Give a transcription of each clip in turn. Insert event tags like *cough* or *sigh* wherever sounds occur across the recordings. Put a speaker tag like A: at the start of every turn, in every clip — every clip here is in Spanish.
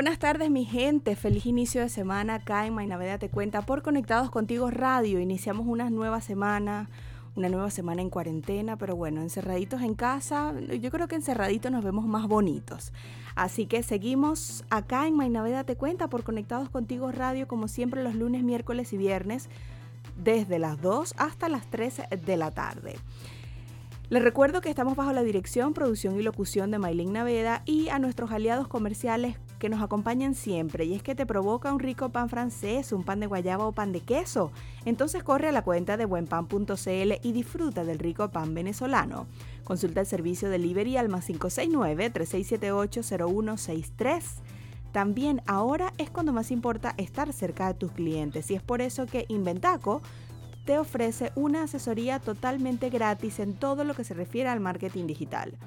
A: Buenas tardes mi gente, feliz inicio de semana acá en Mainaveda Te Cuenta por Conectados Contigo Radio. Iniciamos una nueva semana, una nueva semana en cuarentena, pero bueno, encerraditos en casa, yo creo que encerraditos nos vemos más bonitos. Así que seguimos acá en Mainaveda Te Cuenta por Conectados Contigo Radio como siempre los lunes, miércoles y viernes desde las 2 hasta las 3 de la tarde. Les recuerdo que estamos bajo la dirección, producción y locución de Maylin Naveda y a nuestros aliados comerciales que nos acompañan siempre y es que te provoca un rico pan francés, un pan de guayaba o pan de queso. Entonces corre a la cuenta de buenpan.cl y disfruta del rico pan venezolano. Consulta el servicio delivery al más 569-3678-0163. También ahora es cuando más importa estar cerca de tus clientes y es por eso que Inventaco te ofrece una asesoría totalmente gratis en todo lo que se refiere al marketing digital.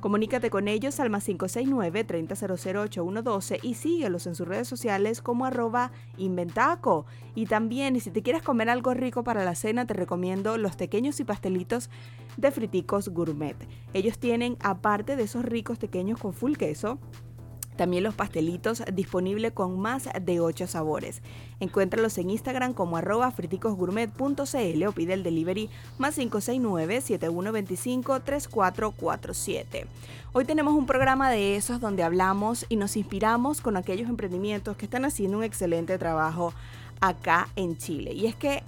A: Comunícate con ellos al más 569-3008-112 y síguelos en sus redes sociales como arroba inventaco. Y también, si te quieres comer algo rico para la cena, te recomiendo los pequeños y pastelitos de Friticos Gourmet. Ellos tienen, aparte de esos ricos pequeños con full queso, también los pastelitos disponibles con más de 8 sabores. Encuéntralos en Instagram como arroba friticosgourmet.cl o pide el delivery más 569-7125-3447. Hoy tenemos un programa de esos donde hablamos y nos inspiramos con aquellos emprendimientos que están haciendo un excelente trabajo acá en Chile. Y es que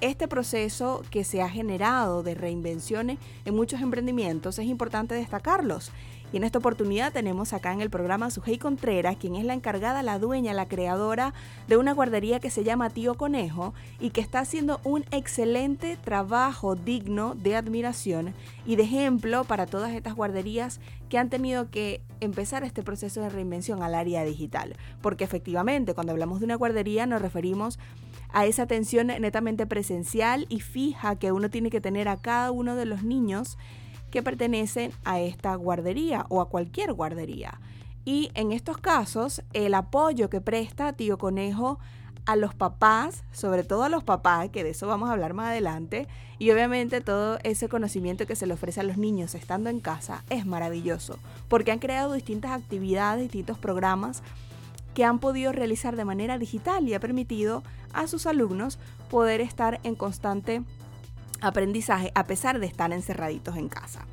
A: este proceso que se ha generado de reinvenciones en muchos emprendimientos es importante destacarlos y en esta oportunidad tenemos acá en el programa a Sujei Contreras, quien es la encargada, la dueña, la creadora de una guardería que se llama Tío Conejo y que está haciendo un excelente trabajo digno de admiración y de ejemplo para todas estas guarderías que han tenido que empezar este proceso de reinvención al área digital. Porque efectivamente, cuando hablamos de una guardería nos referimos a esa atención netamente presencial y fija que uno tiene que tener a cada uno de los niños que pertenecen a esta guardería o a cualquier guardería. Y en estos casos, el apoyo que presta Tío Conejo a los papás, sobre todo a los papás, que de eso vamos a hablar más adelante, y obviamente todo ese conocimiento que se le ofrece a los niños estando en casa es maravilloso, porque han creado distintas actividades, distintos programas que han podido realizar de manera digital y ha permitido a sus alumnos poder estar en constante aprendizaje a pesar de estar encerraditos en casa.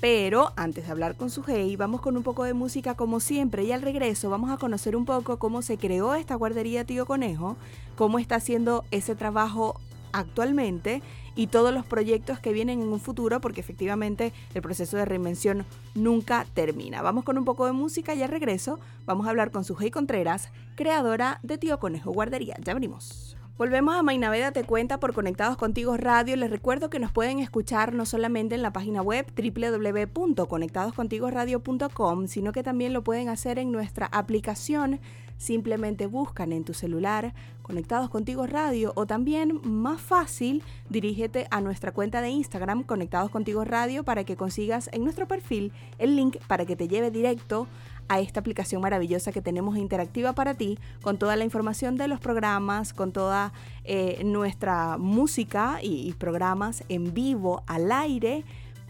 A: Pero antes de hablar con su vamos con un poco de música como siempre y al regreso vamos a conocer un poco cómo se creó esta guardería Tío Conejo, cómo está haciendo ese trabajo actualmente y todos los proyectos que vienen en un futuro porque efectivamente el proceso de reinvención nunca termina. Vamos con un poco de música y al regreso vamos a hablar con su hey Contreras, creadora de Tío Conejo Guardería. Ya abrimos. Volvemos a Mainaveda Te Cuenta por Conectados Contigo Radio. Les recuerdo que nos pueden escuchar no solamente en la página web www.conectadoscontigoradio.com, sino que también lo pueden hacer en nuestra aplicación. Simplemente buscan en tu celular Conectados Contigo Radio o también más fácil, dirígete a nuestra cuenta de Instagram Conectados Contigo Radio para que consigas en nuestro perfil el link para que te lleve directo esta aplicación maravillosa que tenemos interactiva para ti, con toda la información de los programas, con toda eh, nuestra música y programas en vivo, al aire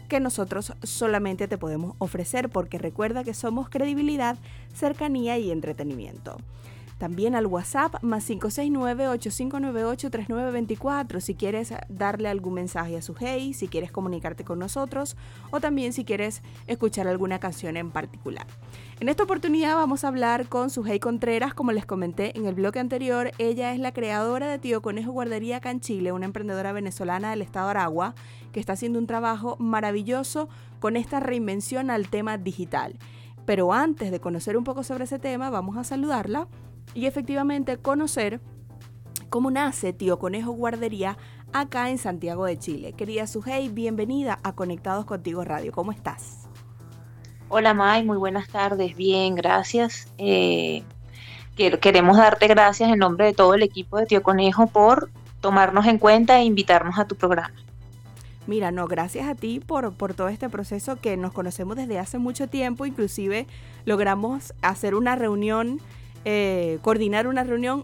A: que nosotros solamente te podemos ofrecer porque recuerda que somos credibilidad, cercanía y entretenimiento. También al WhatsApp más 569-8598-3924 si quieres darle algún mensaje a su hey, si quieres comunicarte con nosotros o también si quieres escuchar alguna canción en particular. En esta oportunidad vamos a hablar con Sujei Contreras, como les comenté en el bloque anterior, ella es la creadora de Tío Conejo Guardería acá en Chile, una emprendedora venezolana del estado Aragua que está haciendo un trabajo maravilloso con esta reinvención al tema digital. Pero antes de conocer un poco sobre ese tema, vamos a saludarla y efectivamente conocer cómo nace Tío Conejo Guardería acá en Santiago de Chile. Querida Sujei, bienvenida a Conectados Contigo Radio. ¿Cómo estás?
B: Hola May, muy buenas tardes. Bien, gracias. Eh, queremos darte gracias en nombre de todo el equipo de Tío Conejo por tomarnos en cuenta e invitarnos a tu programa.
A: Mira, no, gracias a ti por, por todo este proceso que nos conocemos desde hace mucho tiempo, inclusive logramos hacer una reunión, eh, coordinar una reunión,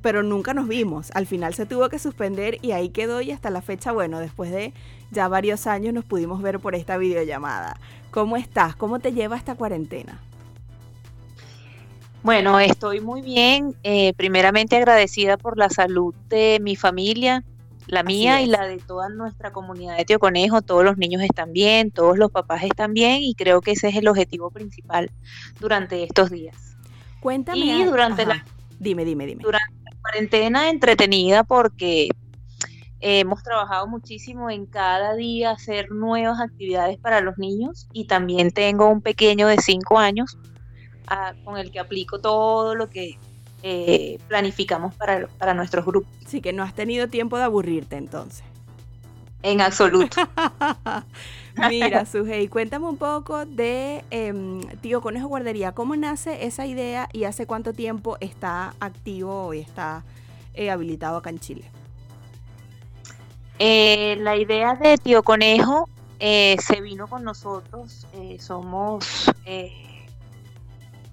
A: pero nunca nos vimos. Al final se tuvo que suspender y ahí quedó y hasta la fecha, bueno, después de ya varios años nos pudimos ver por esta videollamada. ¿Cómo estás? ¿Cómo te lleva esta cuarentena?
B: Bueno, estoy muy bien. Eh, primeramente agradecida por la salud de mi familia, la mía y la de toda nuestra comunidad de Tío Conejo. Todos los niños están bien, todos los papás están bien y creo que ese es el objetivo principal durante estos días.
A: Cuéntame.
B: Y durante la.
A: Dime, dime, dime.
B: Durante la cuarentena entretenida porque hemos trabajado muchísimo en cada día hacer nuevas actividades para los niños y también tengo un pequeño de 5 años con el que aplico todo lo que eh, planificamos para, para nuestros grupos.
A: Sí, que no has tenido tiempo de aburrirte entonces.
B: En absoluto. *laughs*
A: Mira, Sujei, cuéntame un poco de em, Tío Conejo Guardería. ¿Cómo nace esa idea y hace cuánto tiempo está activo y está eh, habilitado acá en Chile?
B: Eh, la idea de Tío Conejo se vino con nosotros. somos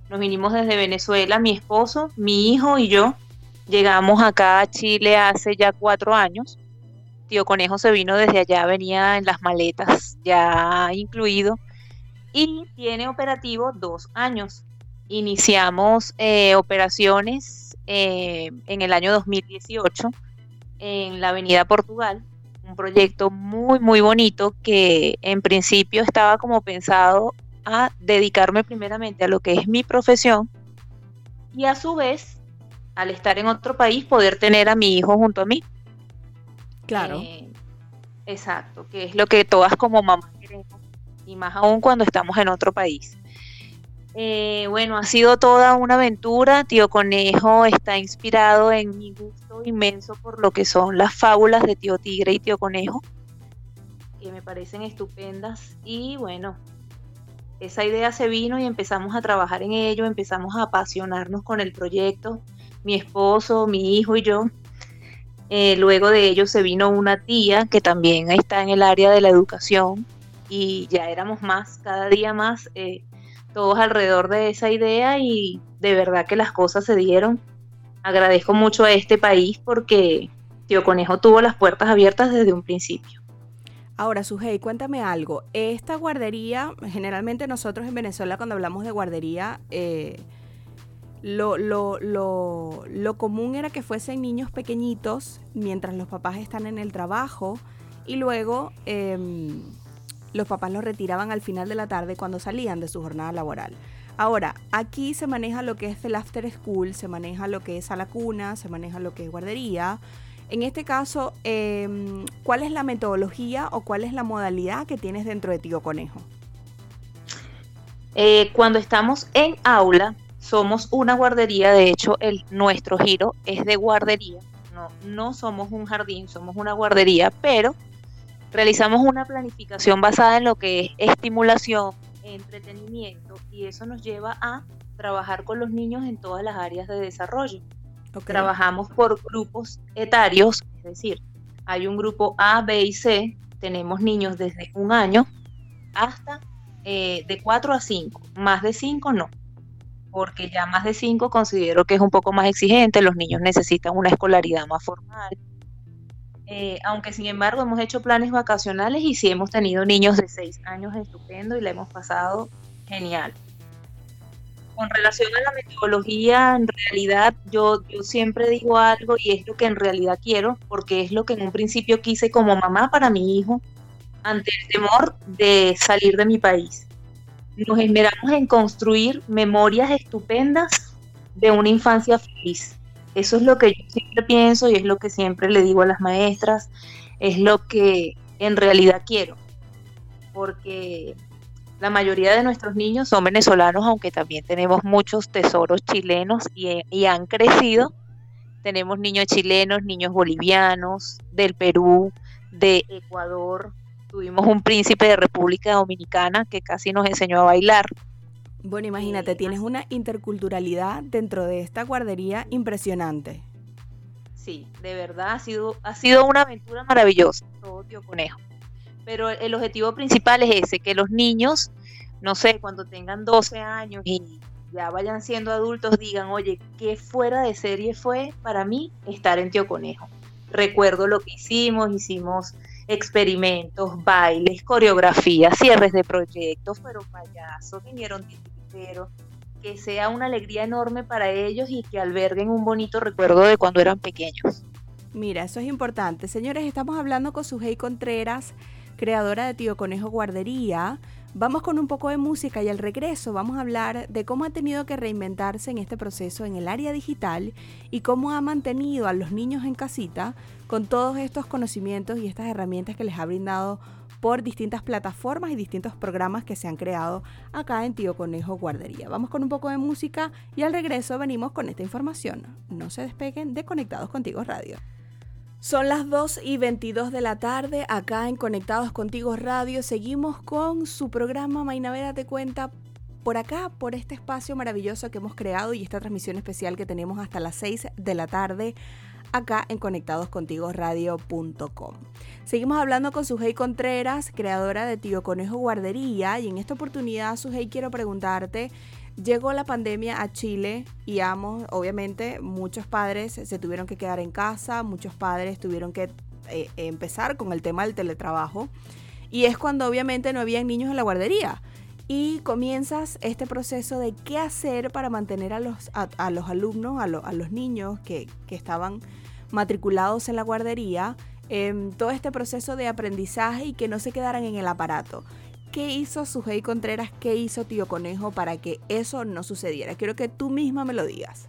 B: nos vinimos desde Venezuela, mi esposo, mi hijo y yo. Llegamos acá a Chile hace ya cuatro años. Tío Conejo se vino desde allá, venía en las maletas ya incluido. Y tiene operativo dos años. Iniciamos eh, operaciones eh, en el año 2018 en la Avenida Portugal, un proyecto muy, muy bonito que en principio estaba como pensado a dedicarme primeramente a lo que es mi profesión y a su vez, al estar en otro país, poder tener a mi hijo junto a mí.
A: Claro.
B: Eh, exacto, que es lo que todas como mamás queremos, y más aún cuando estamos en otro país. Eh, bueno, ha sido toda una aventura. Tío Conejo está inspirado en mi gusto inmenso por lo que son las fábulas de Tío Tigre y Tío Conejo, que me parecen estupendas. Y bueno, esa idea se vino y empezamos a trabajar en ello, empezamos a apasionarnos con el proyecto, mi esposo, mi hijo y yo. Eh, luego de ello se vino una tía que también está en el área de la educación y ya éramos más, cada día más, eh, todos alrededor de esa idea y de verdad que las cosas se dieron. Agradezco mucho a este país porque Tío Conejo tuvo las puertas abiertas desde un principio.
A: Ahora, Sujei, cuéntame algo. Esta guardería, generalmente nosotros en Venezuela cuando hablamos de guardería, eh, lo, común era que fuesen niños pequeñitos mientras los papás están en el trabajo y luego em, los papás los retiraban al final de la tarde cuando salían de su jornada laboral. Ahora, aquí se maneja lo que es el after school, se maneja lo que es a la cuna, se maneja lo que es guardería. En este caso, em, ¿cuál es la metodología o cuál es la modalidad que tienes dentro de Tío Conejo?
B: Eh, cuando estamos en aula, somos una guardería, de hecho, el, nuestro giro es de guardería. No, no somos un jardín, somos una guardería, pero realizamos una planificación basada en lo que es estimulación, entretenimiento, y eso nos lleva a trabajar con los niños en todas las áreas de desarrollo. Trabajamos por grupos etarios, es decir, hay un grupo A, B y C, tenemos niños desde un año hasta eh, de 4 a 5, más de 5 no, porque ya más de 5 considero que es un poco más exigente, los niños necesitan una escolaridad más formal. Eh, aunque sin embargo hemos hecho planes vacacionales y sí hemos tenido niños de 6 años estupendo y la hemos pasado genial con relación a la metodología, en realidad yo, yo siempre digo algo y es lo que en realidad quiero, porque es lo que en un principio quise como mamá para mi hijo, ante el temor de salir de mi país. Nos esmeramos en construir memorias estupendas de una infancia feliz. Eso es lo que yo siempre pienso y es lo que siempre le digo a las maestras, es lo que en realidad quiero, porque la mayoría de nuestros niños son venezolanos, aunque también tenemos muchos tesoros chilenos y, han crecido. Tenemos niños chilenos, niños bolivianos, del Perú, de Ecuador. Tuvimos un príncipe de República Dominicana que casi nos enseñó a bailar.
A: Bueno, imagínate, tienes una interculturalidad dentro de esta guardería impresionante.
B: Sí, de verdad ha sido, ha sido una aventura maravillosa, todo tío conejo. Pero el objetivo principal es ese, que los niños, no sé, cuando tengan 12 años y ya vayan siendo adultos, digan, oye, qué fuera de serie fue para mí estar en Tío Conejo. Recuerdo lo que hicimos, hicimos experimentos, bailes, coreografías, cierres de proyectos, fueron payasos, vinieron titiriteros, que sea una alegría enorme para ellos y que alberguen un bonito recuerdo de cuando eran pequeños.
A: Mira, eso es importante. Señores, estamos hablando con Sujei Contreras, creadora de Tío Conejo Guardería. Vamos con un poco de música y al regreso vamos a hablar de cómo ha tenido que reinventarse en este proceso en el área digital y cómo ha mantenido a los niños en casita con todos estos conocimientos y estas herramientas que les ha brindado por distintas plataformas y distintos programas que se han creado acá en Tío Conejo Guardería. Vamos con un poco de música y al regreso venimos con esta información. No se despeguen de Conectados Contigo Radio. Son las 2 y 22 de la tarde, acá en Conectados Contigo Radio. Seguimos con su programa Mainavera Te Cuenta por acá, por este espacio maravilloso que hemos creado y esta transmisión especial que tenemos hasta las 6 de la tarde acá en conectadoscontigoradio.com. Seguimos hablando con Sujei Contreras, creadora de Tío Conejo Guardería, y en esta oportunidad, Sujei, quiero preguntarte Llegó la pandemia a Chile y amo, obviamente muchos padres se tuvieron que quedar en casa, muchos padres tuvieron que eh, empezar con el tema del teletrabajo y es cuando obviamente no había niños en la guardería y comienzas este proceso de qué hacer para mantener a los, a, los alumnos, a, los niños que, que, estaban matriculados en la guardería, en todo este proceso de aprendizaje y que no se quedaran en el aparato. ¿Qué hizo Sujei Contreras? ¿Qué hizo Tío Conejo para que eso no sucediera? Quiero que tú misma me lo digas.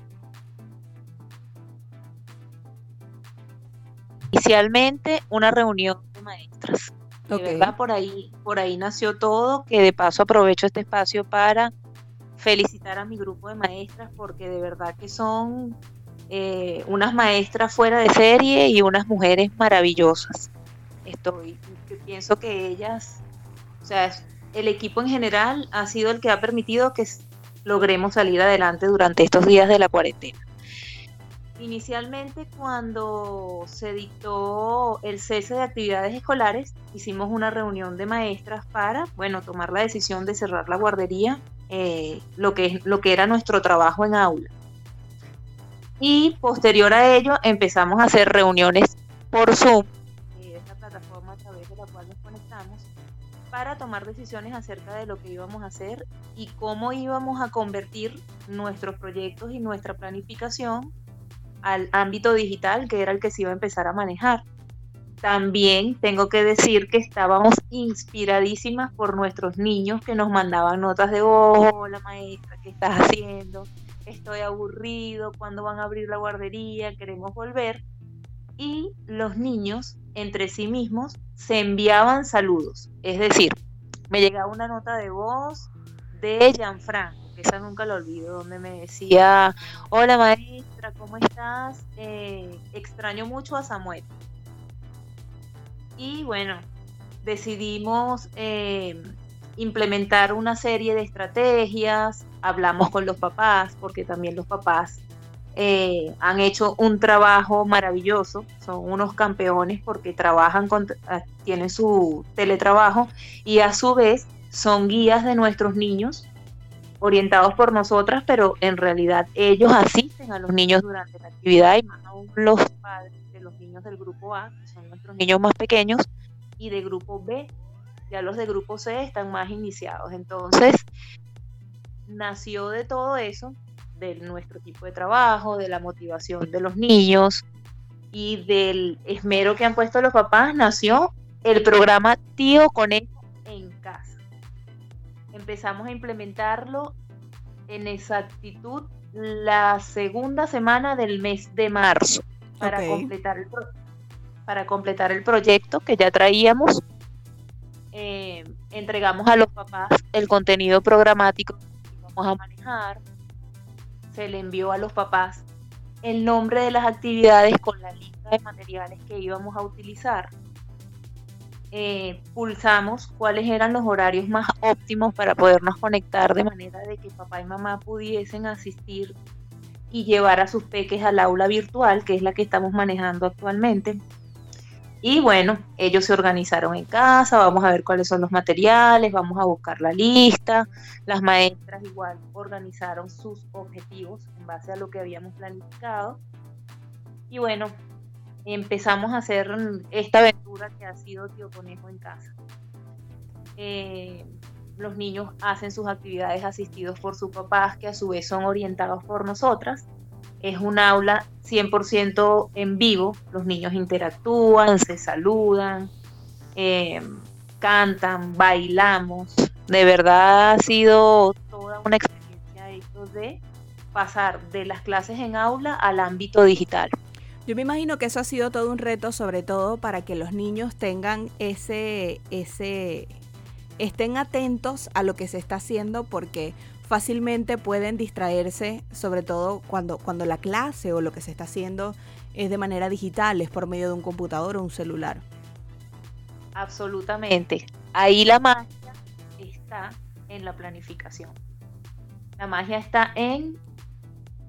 B: Inicialmente una reunión de maestras. De verdad, por ahí, por ahí nació todo, que de paso aprovecho este espacio para felicitar a mi grupo de maestras porque de verdad que son eh, unas maestras fuera de serie y unas mujeres maravillosas. Estoy, pienso que ellas o sea, el equipo en general ha sido el que ha permitido que logremos salir adelante durante estos días de la cuarentena. Inicialmente, cuando se dictó el cese de actividades escolares, hicimos una reunión de maestras para, bueno, tomar la decisión de cerrar la guardería, eh, lo, que, lo que era nuestro trabajo en aula. Y posterior a ello, empezamos a hacer reuniones por Zoom para tomar decisiones acerca de lo que íbamos a hacer y cómo íbamos a convertir nuestros proyectos y nuestra planificación al ámbito digital, que era el que se iba a empezar a manejar. También tengo que decir que estábamos inspiradísimas por nuestros niños que nos mandaban notas de, hola maestra, ¿qué estás haciendo? Estoy aburrido, ¿cuándo van a abrir la guardería? Queremos volver. Y los niños entre sí mismos se enviaban saludos. Es decir, me llegaba una nota de voz de Gianfranco, que esa nunca lo olvido, donde me decía, hola maestra, ¿cómo estás? Eh, extraño mucho a Samuel. Y bueno, decidimos eh, implementar una serie de estrategias, hablamos con los papás, porque también los papás eh, han hecho un trabajo maravilloso, son unos campeones porque trabajan con, ah, tienen su teletrabajo y a su vez son guías de nuestros niños orientados por nosotras, pero en realidad ellos asisten a los niños durante la actividad y más aún los padres de los niños del grupo A, que son nuestros niños más pequeños, y de grupo B, ya los de grupo C están más iniciados. Entonces, nació de todo eso de nuestro tipo de trabajo, de la motivación de los niños y del esmero que han puesto los papás, nació el programa Tío Conejo en casa. Empezamos a implementarlo en exactitud la segunda semana del mes de marzo para, completar, el para completar el proyecto que ya traíamos. Eh, entregamos a los papás el contenido programático que vamos a manejar, se le envió a los papás el nombre de las actividades con la lista de materiales que íbamos a utilizar. eh, pulsamos cuáles eran los horarios más óptimos para podernos conectar de manera de que papá y mamá pudiesen asistir y llevar a sus peques al aula virtual, que es la que estamos manejando actualmente. Y bueno, ellos se organizaron en casa, vamos a ver cuáles son los materiales, vamos a buscar la lista. Las maestras igual organizaron sus objetivos en base a lo que habíamos planificado. Y bueno, empezamos a hacer esta aventura que ha sido Tío Conejo en casa. Eh, los niños hacen sus actividades asistidos por sus papás, que a su vez son orientados por nosotras. Es un aula 100% en vivo, los niños interactúan, se saludan, eh, cantan, bailamos. De verdad ha sido toda una experiencia de pasar de las clases en aula al ámbito digital.
A: Yo me imagino que eso ha sido todo un reto, sobre todo para que los niños tengan ese, ese, estén atentos a lo que se está haciendo porque fácilmente pueden distraerse, sobre todo cuando, cuando la clase o lo que se está haciendo es de manera digital, es por medio de un computador o un celular.
B: Absolutamente. Ahí la magia está en la planificación. La magia está en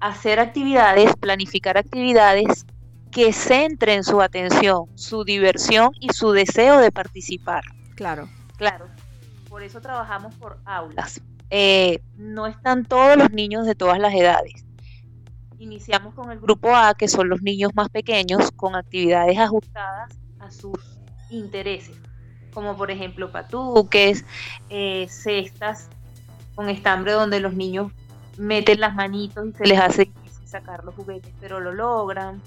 B: hacer actividades, planificar actividades que centren su atención, su diversión y su deseo de participar.
A: Claro.
B: Claro. Por eso trabajamos por aulas. Eh, no están todos los niños de todas las edades. Iniciamos con el grupo A, que son los niños más pequeños, con actividades ajustadas a sus intereses, como por ejemplo patuques, eh, cestas con estambre donde los niños meten las manitos y se les hace sacar los juguetes, pero lo logran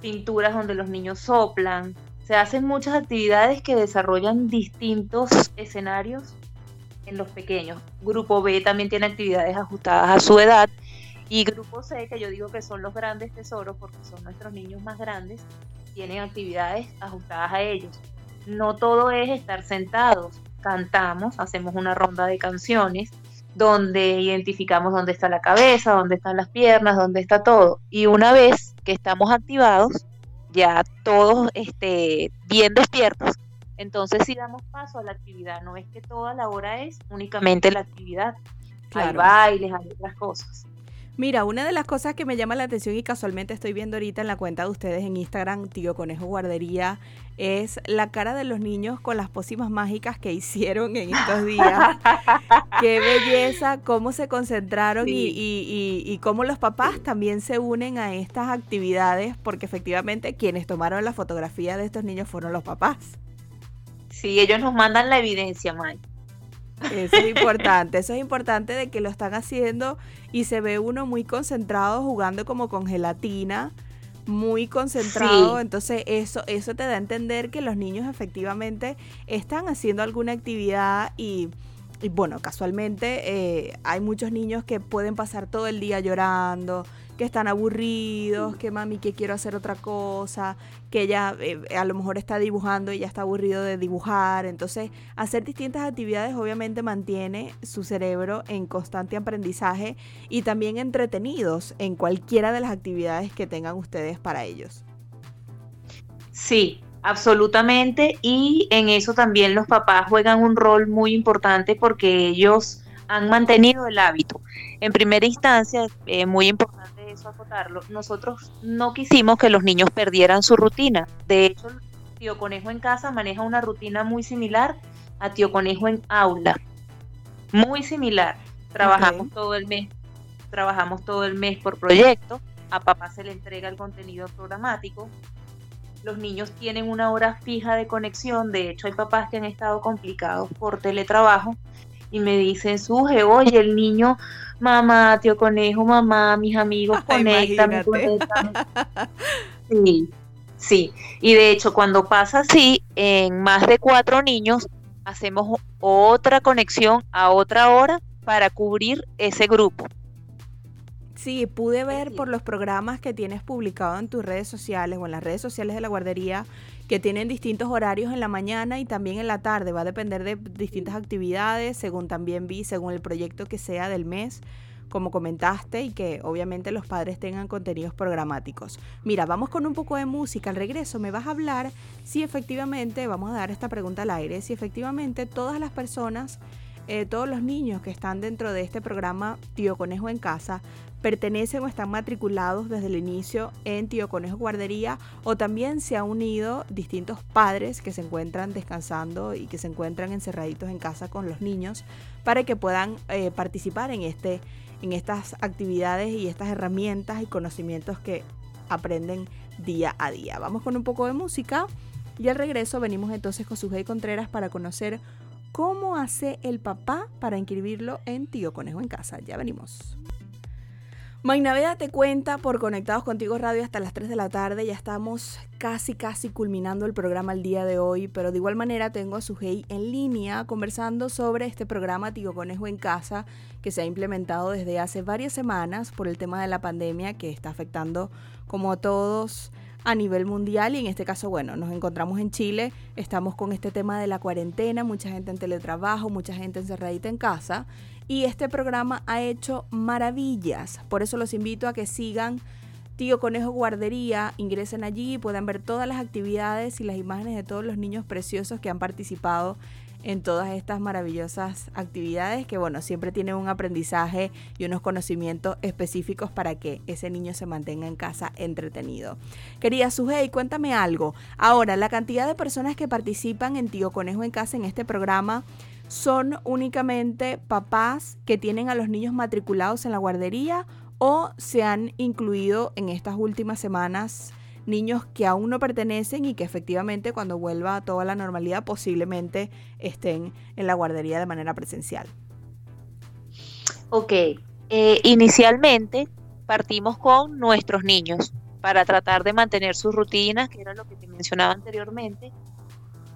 B: pinturas donde los niños soplan. Se hacen muchas actividades que desarrollan distintos escenarios en los pequeños. Grupo B también tiene actividades ajustadas a su edad. Y grupo C, que yo digo que son los grandes tesoros porque son nuestros niños más grandes, tienen actividades ajustadas a ellos. No todo es estar sentados, cantamos, hacemos una ronda de canciones donde identificamos dónde está la cabeza, dónde están las piernas, dónde está todo. Y una vez que estamos activados, ya todos este, bien despiertos, entonces si damos paso a la actividad, no es que toda la hora es únicamente la actividad, hay bailes, hay otras cosas.
A: Mira, una de las cosas que me llama la atención y casualmente estoy viendo ahorita en la cuenta de ustedes en Instagram, Tío Conejo Guardería, es la cara de los niños con las pócimas mágicas que hicieron en estos días. *laughs* Qué belleza, cómo se concentraron y, y, y, cómo los papás también se unen a estas actividades, porque efectivamente quienes tomaron la fotografía de estos niños fueron los papás.
B: Sí, ellos nos mandan la evidencia, Mike.
A: Eso es *laughs* importante, eso es importante de que lo están haciendo y se ve uno muy concentrado jugando como con gelatina, muy concentrado, entonces eso eso te da a entender que los niños efectivamente están haciendo alguna actividad y y bueno, casualmente eh, hay muchos niños que pueden pasar todo el día llorando, que están aburridos, que mami que quiero hacer otra cosa, que ella eh, a lo mejor está dibujando y ya está aburrido de dibujar. Entonces, hacer distintas actividades obviamente mantiene su cerebro en constante aprendizaje y también entretenidos en cualquiera de las actividades que tengan ustedes para ellos.
B: Sí, absolutamente. Y en eso también los papás juegan un rol muy importante porque ellos han mantenido el hábito. En primera instancia, es muy importante eso acotarlo, nosotros no quisimos que los niños perdieran su rutina. De hecho, Tío Conejo en casa maneja una rutina muy similar a Tío Conejo en aula. Muy similar. Trabajamos todo el mes, trabajamos todo el mes por proyecto. A papá se le entrega el contenido programático. Los niños tienen una hora fija de conexión. De hecho, hay papás que han estado complicados por teletrabajo y me dicen, Suje, oye, el niño mamá, tío conejo, mamá, mis amigos, *laughs* conéctame, *laughs* Sí, sí. Y de hecho, cuando pasa así, en más de cuatro niños, hacemos otra conexión a otra hora para cubrir ese grupo.
A: Sí, pude ver por los programas que tienes publicado en tus redes sociales o en las redes sociales de la guardería que tienen distintos horarios en la mañana y también en la tarde. Va a depender de distintas actividades, según también vi, según el proyecto que sea del mes. como comentaste, y que obviamente los padres tengan contenidos programáticos. Mira, vamos con un poco de música. Al regreso me vas a hablar si efectivamente, vamos a dar esta pregunta al aire, si efectivamente todas las personas, eh, todos los niños que están dentro de este programa Tío Conejo en Casa, pertenecen o están matriculados desde el inicio en Tío Conejo Guardería o también se han unido distintos padres que se encuentran descansando y que se encuentran encerraditos en casa con los niños para que puedan eh, participar en este en estas actividades y estas herramientas y conocimientos que aprenden día a día. Vamos con un poco de música y al regreso venimos entonces con Sujei Contreras para conocer cómo hace el papá para inscribirlo en Tío Conejo en Casa. Ya venimos. Maynaveda te cuenta por Conectados Contigo Radio hasta las 3 de la tarde. Ya estamos casi, casi culminando el programa el día de hoy, pero de igual manera tengo a Sujei en línea conversando sobre este programa Tío Conejo en Casa que se ha implementado desde hace varias semanas por el tema de la pandemia que está afectando como a todos a nivel mundial y en este caso, bueno, nos encontramos en Chile, estamos con este tema de la cuarentena, mucha gente en teletrabajo, mucha gente encerradita en casa y este programa ha hecho maravillas. Por eso los invito a que sigan Tío Conejo Guardería, ingresen allí y puedan ver todas las actividades y las imágenes de todos los niños preciosos que han participado en todas estas maravillosas actividades que bueno, siempre tienen un aprendizaje y unos conocimientos específicos para que ese niño se mantenga en casa entretenido. Querida Sujei, cuéntame algo. Ahora, la cantidad de personas que participan en Tío Conejo en casa en este programa son únicamente papás que tienen a los niños matriculados en la guardería o se han incluido en estas últimas semanas niños que aún no pertenecen y que efectivamente cuando vuelva a toda la normalidad posiblemente estén en la guardería de manera presencial.
B: Ok, eh, inicialmente partimos con nuestros niños para tratar de mantener sus rutinas, que era lo que te mencionaba anteriormente,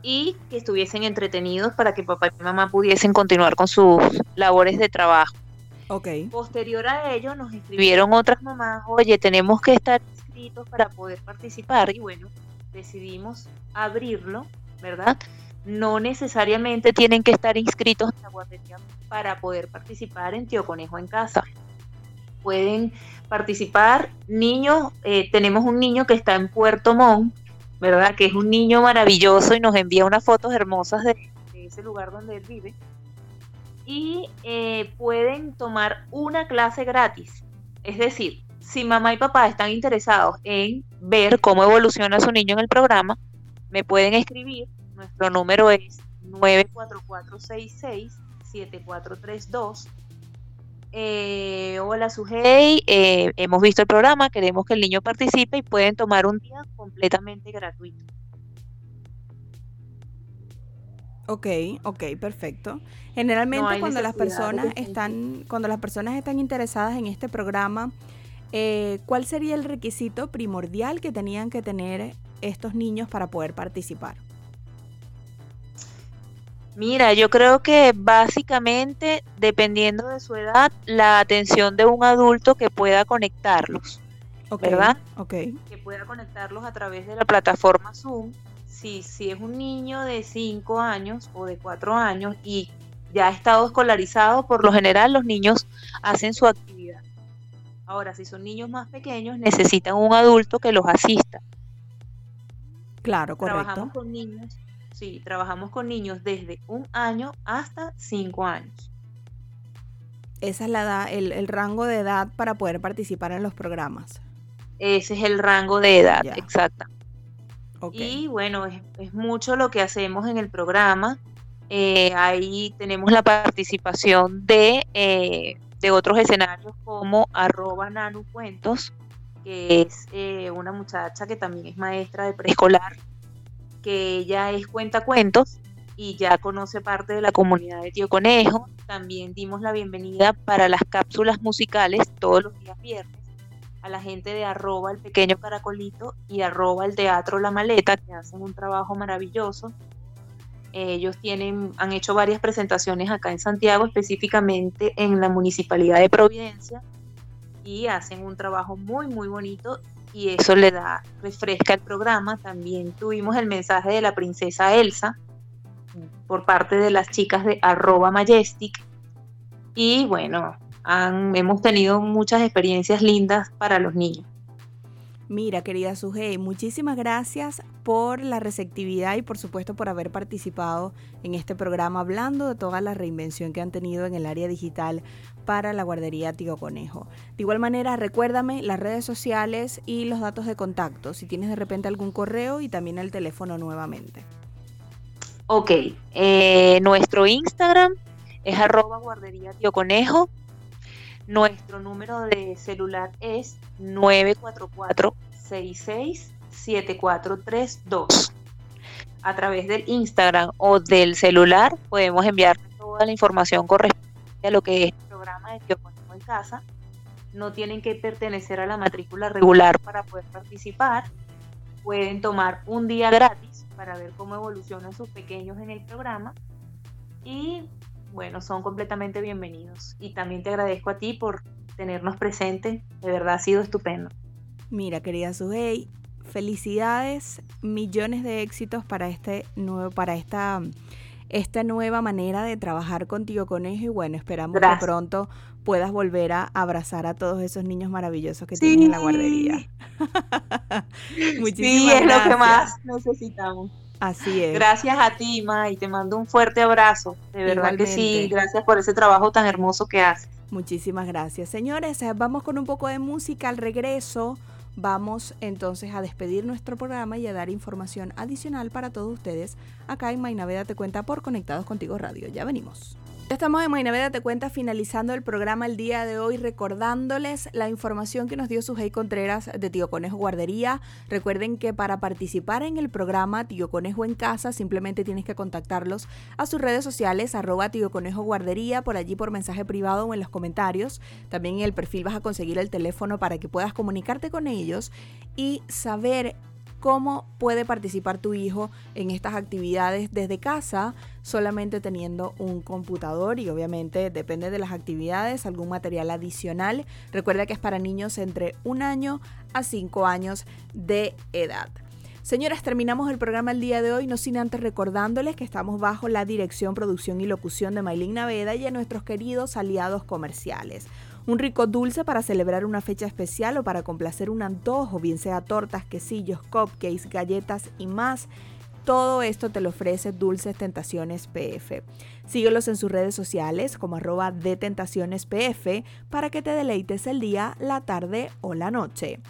B: y que estuviesen entretenidos para que papá y mamá pudiesen continuar con sus labores de trabajo.
A: Okay.
B: Posterior a ello nos escribieron otras mamás, oye, tenemos que estar inscritos para poder participar y bueno, decidimos abrirlo, ¿verdad? No necesariamente tienen que estar inscritos en la guardería para poder participar en Tío Conejo en casa. Pueden participar niños, eh, tenemos un niño que está en Puerto Montt, ¿verdad? Que es un niño maravilloso y nos envía unas fotos hermosas de, ese lugar donde él vive. Y eh, pueden tomar una clase gratis. Es decir, si mamá y papá están interesados en ver cómo evoluciona su niño en el programa, me pueden escribir. Nuestro número es 94466 7432 eh, hola Sujei, eh, hemos visto el programa, queremos que el niño participe y pueden tomar un día completamente gratuito.
A: Ok, ok, perfecto. Generalmente cuando las personas están, cuando las personas están interesadas en este programa, eh, ¿cuál sería el requisito primordial que tenían que tener estos niños para poder participar?
B: Mira, yo creo que básicamente, dependiendo de su edad, la atención de un adulto que pueda conectarlos, ¿verdad?
A: Ok.
B: Que pueda conectarlos a través de la plataforma Zoom. Si, si es un niño de 5 años o de 4 años y ya ha estado escolarizado, por lo general los niños hacen su actividad. Ahora, si son niños más pequeños, necesitan un adulto que los asista.
A: Claro, correcto.
B: Trabajamos con niños Sí, trabajamos con niños desde un año hasta cinco años.
A: Esa es la edad, el, rango de edad para poder participar en los programas.
B: Ese es el rango de edad, exacta. Y bueno, es, mucho lo que hacemos en el programa. Eh, ahí tenemos la participación de, eh, de otros escenarios como arroba nanucuentos, que es eh, una muchacha que también es maestra de preescolar que ella es cuenta cuentos y ya conoce parte de la comunidad de Tío Conejo. También dimos la bienvenida para las cápsulas musicales todos los días viernes a la gente de arroba el pequeño caracolito y arroba el teatro La Maleta, que hacen un trabajo maravilloso. Ellos tienen, han hecho varias presentaciones acá en Santiago, específicamente en la Municipalidad de Providencia, y hacen un trabajo muy, muy bonito y eso le da, refresca el programa. También tuvimos el mensaje de la princesa Elsa por parte de las chicas de arroba majestic. Y bueno, hemos tenido muchas experiencias lindas para los niños.
A: Mira, querida Sujei, muchísimas gracias por la receptividad y por supuesto por haber participado en este programa hablando de toda la reinvención que han tenido en el área digital para la guardería Tío Conejo. De igual manera, recuérdame las redes sociales y los datos de contacto, si tienes de repente algún correo y también el teléfono nuevamente.
B: Ok, eh, nuestro Instagram es arroba guardería Tío Conejo. Nuestro número de celular es 944-667432. A través del Instagram o del celular podemos enviar toda la información correspondiente a lo que es el programa de Tío Conejo en casa. No tienen que pertenecer a la matrícula regular para poder participar. Pueden tomar un día gratis para ver cómo evolucionan sus pequeños en el programa. Y bueno, son completamente bienvenidos. Y también te agradezco a ti por tenernos presente. De verdad ha sido estupendo.
A: Mira, querida Sujei, felicidades, millones de éxitos para este nuevo, para esta, esta nueva manera de trabajar contigo, Conejo. Y bueno, esperamos que pronto puedas volver a abrazar a todos esos niños maravillosos que tienes en la guardería. *laughs* *laughs*
B: Muchísimas sí, es lo que más necesitamos.
A: Así es.
B: Gracias a ti, Ma, y te mando un fuerte abrazo. De verdad que sí, gracias por ese trabajo tan hermoso que haces.
A: Muchísimas gracias. Señores, eh, vamos con un poco de música al regreso. Vamos entonces a despedir nuestro programa y a dar información adicional para todos ustedes acá en Mainaveda Te Cuenta por Conectados Contigo Radio. Ya venimos. Estamos en Mainaveda Te Cuenta finalizando el programa el día de hoy recordándoles la información que nos dio Sujei Contreras de Tío Conejo Guardería. Recuerden que para participar en el programa Tío Conejo en Casa simplemente tienes que contactarlos a sus redes sociales arroba Tío Conejo Guardería por allí por mensaje privado o en los comentarios. También en el perfil vas a conseguir el teléfono para que puedas comunicarte con ellos y saber cómo puede participar tu hijo en estas actividades desde casa, solamente teniendo un computador y obviamente depende de las actividades, algún material adicional. Recuerda que es para niños entre un año a cinco años de edad. Señoras, terminamos el programa el día de hoy, no sin antes recordándoles que estamos bajo la dirección, producción y locución de Maylin Naveda y a nuestros queridos aliados comerciales un rico dulce para celebrar una fecha especial o para complacer un antojo, bien sea tortas, quesillos, cupcakes, galletas y más. Todo esto te lo ofrece Dulces Tentaciones PF. Síguelos en sus redes sociales como arroba de Tentaciones PF para que te deleites el día, la tarde o la noche.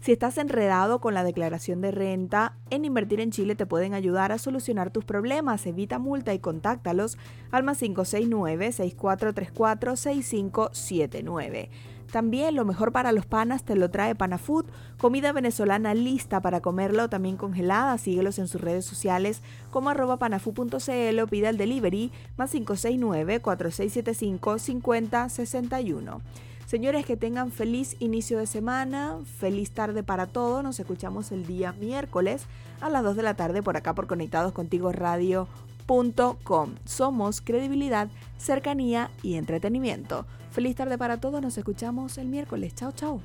A: Si estás enredado con la declaración de renta, en Invertir en Chile te pueden ayudar a solucionar tus problemas. Evita multa y contáctalos al más 569-6434-6579. También lo mejor para los panas te lo trae Panafood, comida venezolana lista para comerlo, también congelada. Síguelos en sus redes sociales como arroba panafood.cl o pida el delivery más 569-4675-5061. Señores, que tengan feliz inicio de semana, feliz tarde para todos. Nos escuchamos el día miércoles a las 2 de la tarde por acá por Conectados Contigo Radio.com. Somos credibilidad, cercanía y entretenimiento. Feliz tarde para todos. Nos escuchamos el miércoles. Chao, chao.